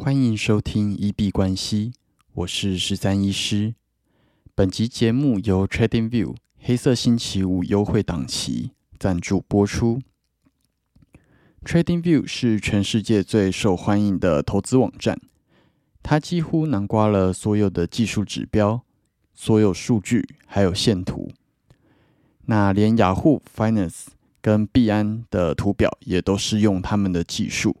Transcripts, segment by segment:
欢迎收听一币关系，我是十三医师。本集节目由 TradingView 黑色星期五优惠档期赞助播出。TradingView 是全世界最受欢迎的投资网站，它几乎囊括了所有的技术指标、所有数据，还有线图。那连雅虎 Finance 跟币安的图表也都是用他们的技术。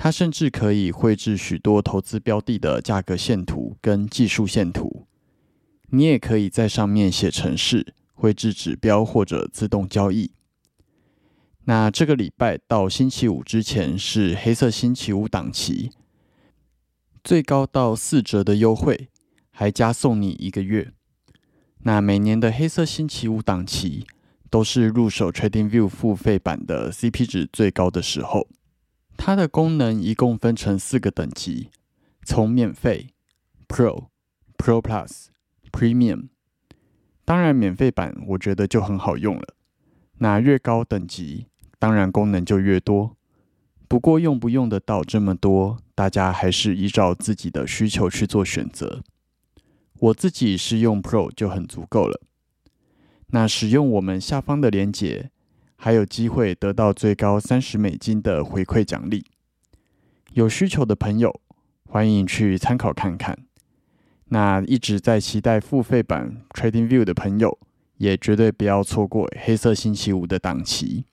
它甚至可以绘制许多投资标的的价格线图跟技术线图。你也可以在上面写程式，绘制指标或者自动交易。那这个礼拜到星期五之前是黑色星期五档期，最高到四折的优惠，还加送你一个月。那每年的黑色星期五档期都是入手 TradingView 付费版的 CP 值最高的时候。它的功能一共分成四个等级，从免费、Pro、Pro Plus、Premium。当然，免费版我觉得就很好用了。那越高等级，当然功能就越多。不过用不用得到这么多，大家还是依照自己的需求去做选择。我自己是用 Pro 就很足够了。那使用我们下方的链接。还有机会得到最高三十美金的回馈奖励。有需求的朋友，欢迎去参考看看。那一直在期待付费版 Trading View 的朋友，也绝对不要错过黑色星期五的档期。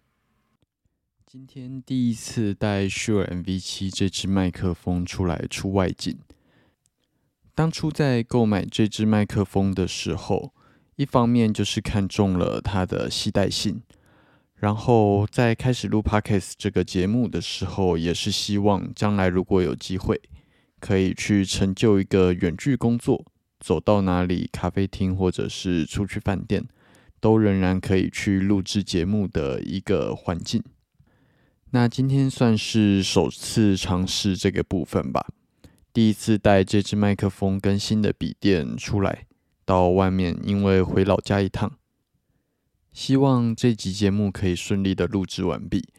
今天第一次带 Sure MV7 这支麦克风出来出外景。当初在购买这支麦克风的时候，一方面就是看中了它的携带性。然后在开始录 podcast 这个节目的时候，也是希望将来如果有机会，可以去成就一个远距工作，走到哪里咖啡厅或者是出去饭店，都仍然可以去录制节目的一个环境。那今天算是首次尝试这个部分吧，第一次带这支麦克风跟新的笔电出来到外面，因为回老家一趟。希望这集节目可以顺利的录制完毕。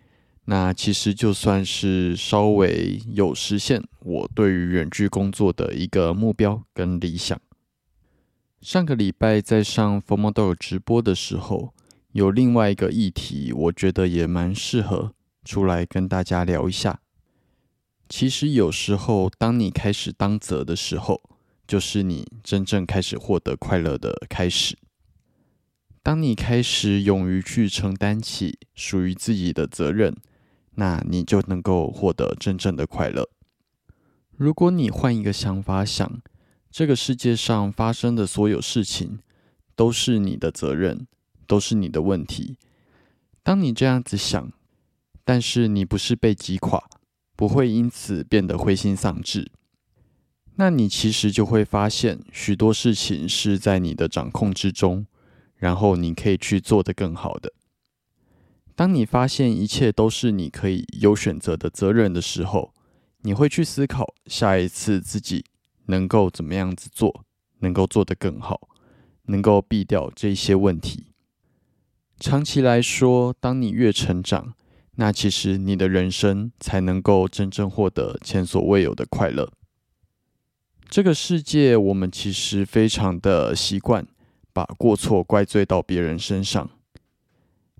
那其实就算是稍微有实现我对于远距工作的一个目标跟理想。上个礼拜在上 Formodo 直播的时候，有另外一个议题，我觉得也蛮适合出来跟大家聊一下。其实有时候，当你开始当责的时候，就是你真正开始获得快乐的开始。当你开始勇于去承担起属于自己的责任，那你就能够获得真正的快乐。如果你换一个想法想，这个世界上发生的所有事情都是你的责任，都是你的问题。当你这样子想，但是你不是被击垮，不会因此变得灰心丧志，那你其实就会发现许多事情是在你的掌控之中。然后你可以去做得更好的。当你发现一切都是你可以有选择的责任的时候，你会去思考下一次自己能够怎么样子做，能够做得更好，能够避掉这些问题。长期来说，当你越成长，那其实你的人生才能够真正获得前所未有的快乐。这个世界，我们其实非常的习惯。把过错怪罪到别人身上，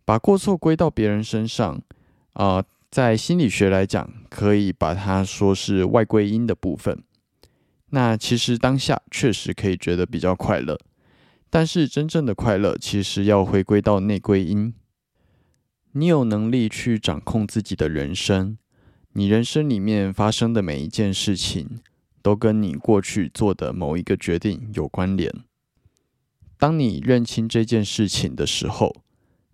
把过错归到别人身上，啊，在心理学来讲，可以把它说是外归因的部分。那其实当下确实可以觉得比较快乐，但是真正的快乐其实要回归到内归因。你有能力去掌控自己的人生，你人生里面发生的每一件事情，都跟你过去做的某一个决定有关联。当你认清这件事情的时候，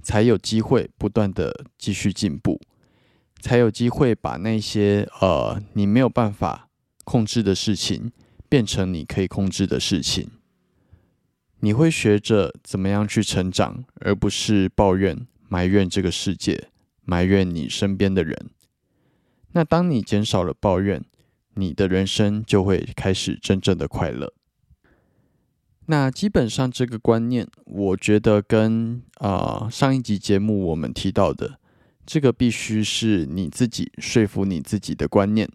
才有机会不断的继续进步，才有机会把那些呃你没有办法控制的事情变成你可以控制的事情。你会学着怎么样去成长，而不是抱怨、埋怨这个世界，埋怨你身边的人。那当你减少了抱怨，你的人生就会开始真正的快乐。那基本上这个观念，我觉得跟啊上一集节目我们提到的这个必须是你自己说服你自己的观念，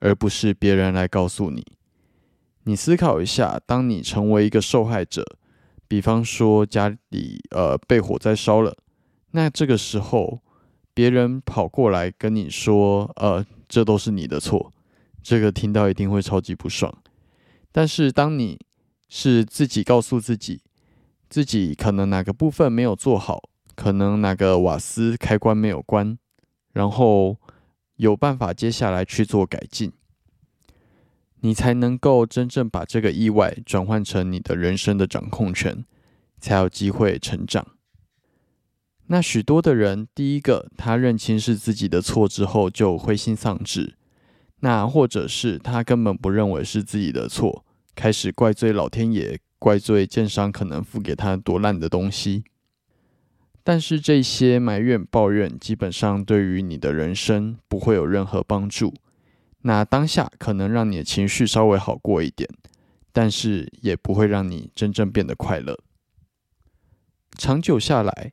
而不是别人来告诉你。你思考一下，当你成为一个受害者，比方说家里呃被火灾烧了，那这个时候别人跑过来跟你说，呃，这都是你的错，这个听到一定会超级不爽。但是当你是自己告诉自己，自己可能哪个部分没有做好，可能哪个瓦斯开关没有关，然后有办法接下来去做改进，你才能够真正把这个意外转换成你的人生的掌控权，才有机会成长。那许多的人，第一个他认清是自己的错之后就灰心丧志，那或者是他根本不认为是自己的错，开始怪罪老天爷。怪罪建商可能付给他多烂的东西，但是这些埋怨抱怨基本上对于你的人生不会有任何帮助。那当下可能让你的情绪稍微好过一点，但是也不会让你真正变得快乐。长久下来，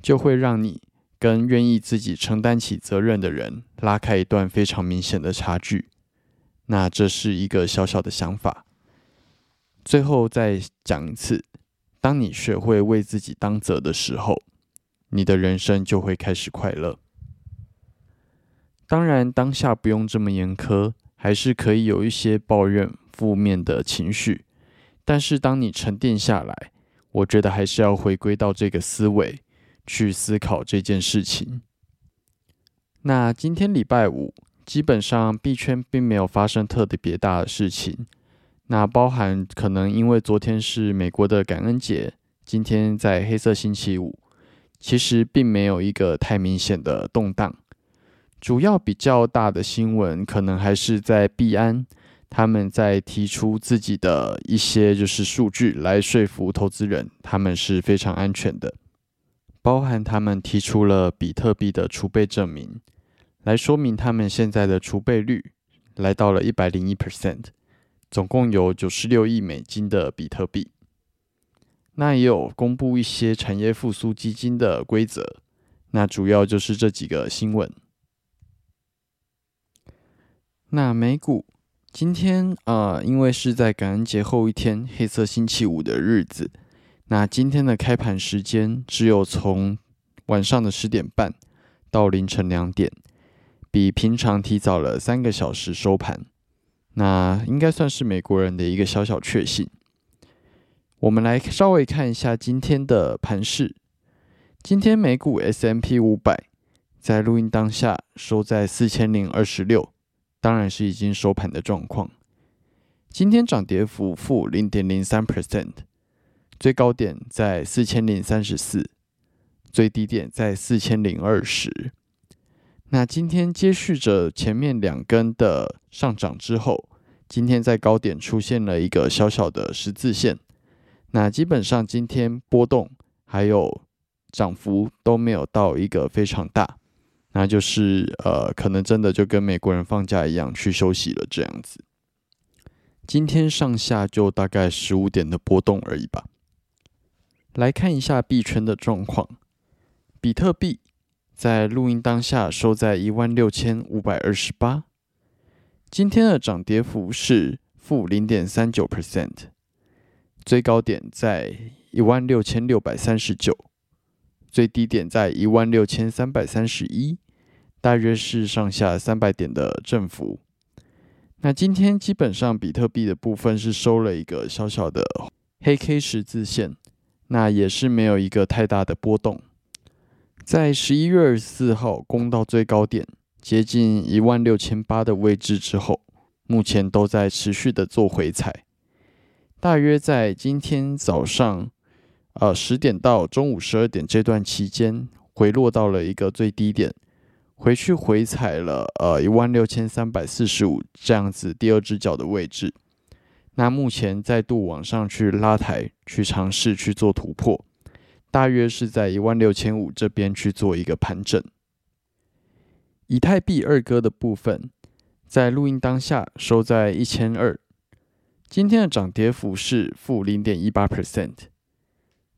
就会让你跟愿意自己承担起责任的人拉开一段非常明显的差距。那这是一个小小的想法。最后再讲一次，当你学会为自己当责的时候，你的人生就会开始快乐。当然，当下不用这么严苛，还是可以有一些抱怨、负面的情绪。但是，当你沉淀下来，我觉得还是要回归到这个思维去思考这件事情。那今天礼拜五，基本上币圈并没有发生特别大的事情。那包含可能因为昨天是美国的感恩节，今天在黑色星期五，其实并没有一个太明显的动荡。主要比较大的新闻，可能还是在币安，他们在提出自己的一些就是数据来说服投资人，他们是非常安全的。包含他们提出了比特币的储备证明，来说明他们现在的储备率来到了一百零一 percent。总共有九十六亿美金的比特币，那也有公布一些产业复苏基金的规则，那主要就是这几个新闻。那美股今天啊，因为是在感恩节后一天，黑色星期五的日子，那今天的开盘时间只有从晚上的十点半到凌晨两点，比平常提早了三个小时收盘。那应该算是美国人的一个小小确幸。我们来稍微看一下今天的盘势。今天美股 S M P 五百在录音当下收在四千零二十六，当然是已经收盘的状况。今天涨跌幅负零点零三 percent，最高点在四千零三十四，最低点在四千零二十。那今天接续着前面两根的上涨之后，今天在高点出现了一个小小的十字线。那基本上今天波动还有涨幅都没有到一个非常大，那就是呃，可能真的就跟美国人放假一样去休息了这样子。今天上下就大概十五点的波动而已吧。来看一下币圈的状况，比特币。在录音当下收在一万六千五百二十八，今天的涨跌幅是负零点三九 percent，最高点在一万六千六百三十九，最低点在一万六千三百三十一，大约是上下三百点的振幅。那今天基本上比特币的部分是收了一个小小的黑 K 十字线，那也是没有一个太大的波动。在十一月二十四号攻到最高点，接近一万六千八的位置之后，目前都在持续的做回踩。大约在今天早上，呃十点到中午十二点这段期间，回落到了一个最低点，回去回踩了呃一万六千三百四十五这样子第二只脚的位置。那目前再度往上去拉抬，去尝试去做突破。大约是在一万六千五这边去做一个盘整。以太币二哥的部分，在录音当下收在一千二，今天的涨跌幅是负零点一八 percent，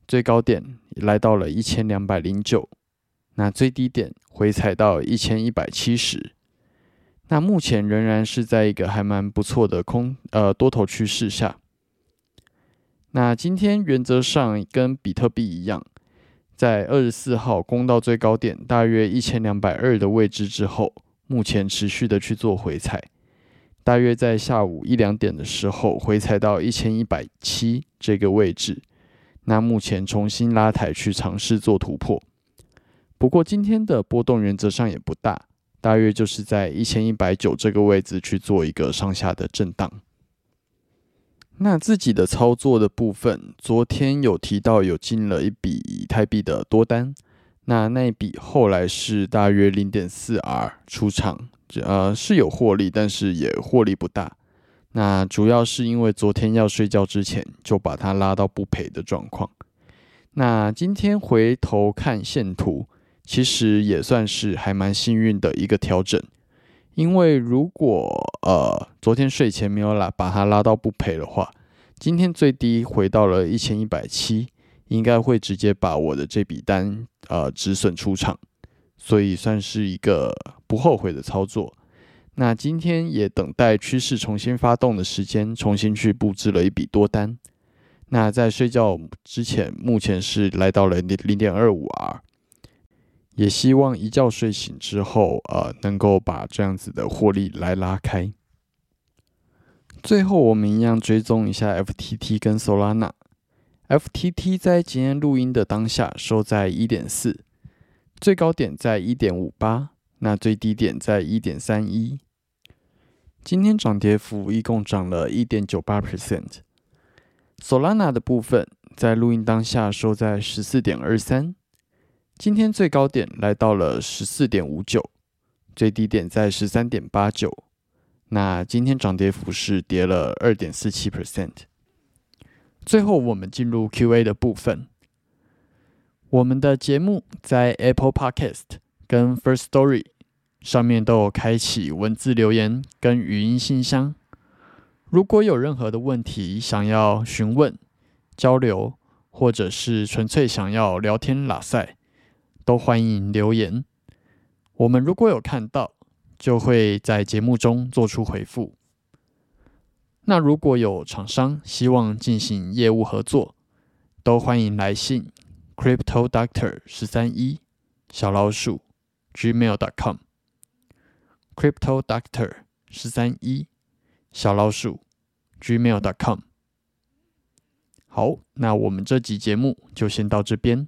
最高点来到了一千两百零九，那最低点回踩到一千一百七十。那目前仍然是在一个还蛮不错的空呃多头趋势下。那今天原则上跟比特币一样，在二十四号攻到最高点大约一千两百二的位置之后，目前持续的去做回踩，大约在下午一两点的时候回踩到一千一百七这个位置，那目前重新拉抬去尝试做突破。不过今天的波动原则上也不大。大约就是在一千一百九这个位置去做一个上下的震荡。那自己的操作的部分，昨天有提到有进了一笔以太币的多单，那那一笔后来是大约零点四 R 出场，呃是有获利，但是也获利不大。那主要是因为昨天要睡觉之前就把它拉到不赔的状况。那今天回头看线图。其实也算是还蛮幸运的一个调整，因为如果呃昨天睡前没有拉把它拉到不赔的话，今天最低回到了一千一百七，应该会直接把我的这笔单呃止损出场，所以算是一个不后悔的操作。那今天也等待趋势重新发动的时间，重新去布置了一笔多单。那在睡觉之前，目前是来到了零零点二五 R。也希望一觉睡醒之后，呃，能够把这样子的获利来拉开。最后，我们一样追踪一下 FTT 跟 Solana。FTT 在今天录音的当下收在一点四，最高点在一点五八，那最低点在一点三一。今天涨跌幅一共涨了一点九八 percent。Solana 的部分在录音当下收在十四点二三。今天最高点来到了十四点五九，最低点在十三点八九。那今天涨跌幅是跌了二点四七 percent。最后我们进入 Q&A 的部分。我们的节目在 Apple Podcast 跟 First Story 上面都有开启文字留言跟语音信箱。如果有任何的问题想要询问、交流，或者是纯粹想要聊天拉塞。都欢迎留言，我们如果有看到，就会在节目中做出回复。那如果有厂商希望进行业务合作，都欢迎来信 crypto doctor 十三一小老鼠 gmail dot com crypto doctor 十三一小老鼠 gmail dot com。好，那我们这集节目就先到这边。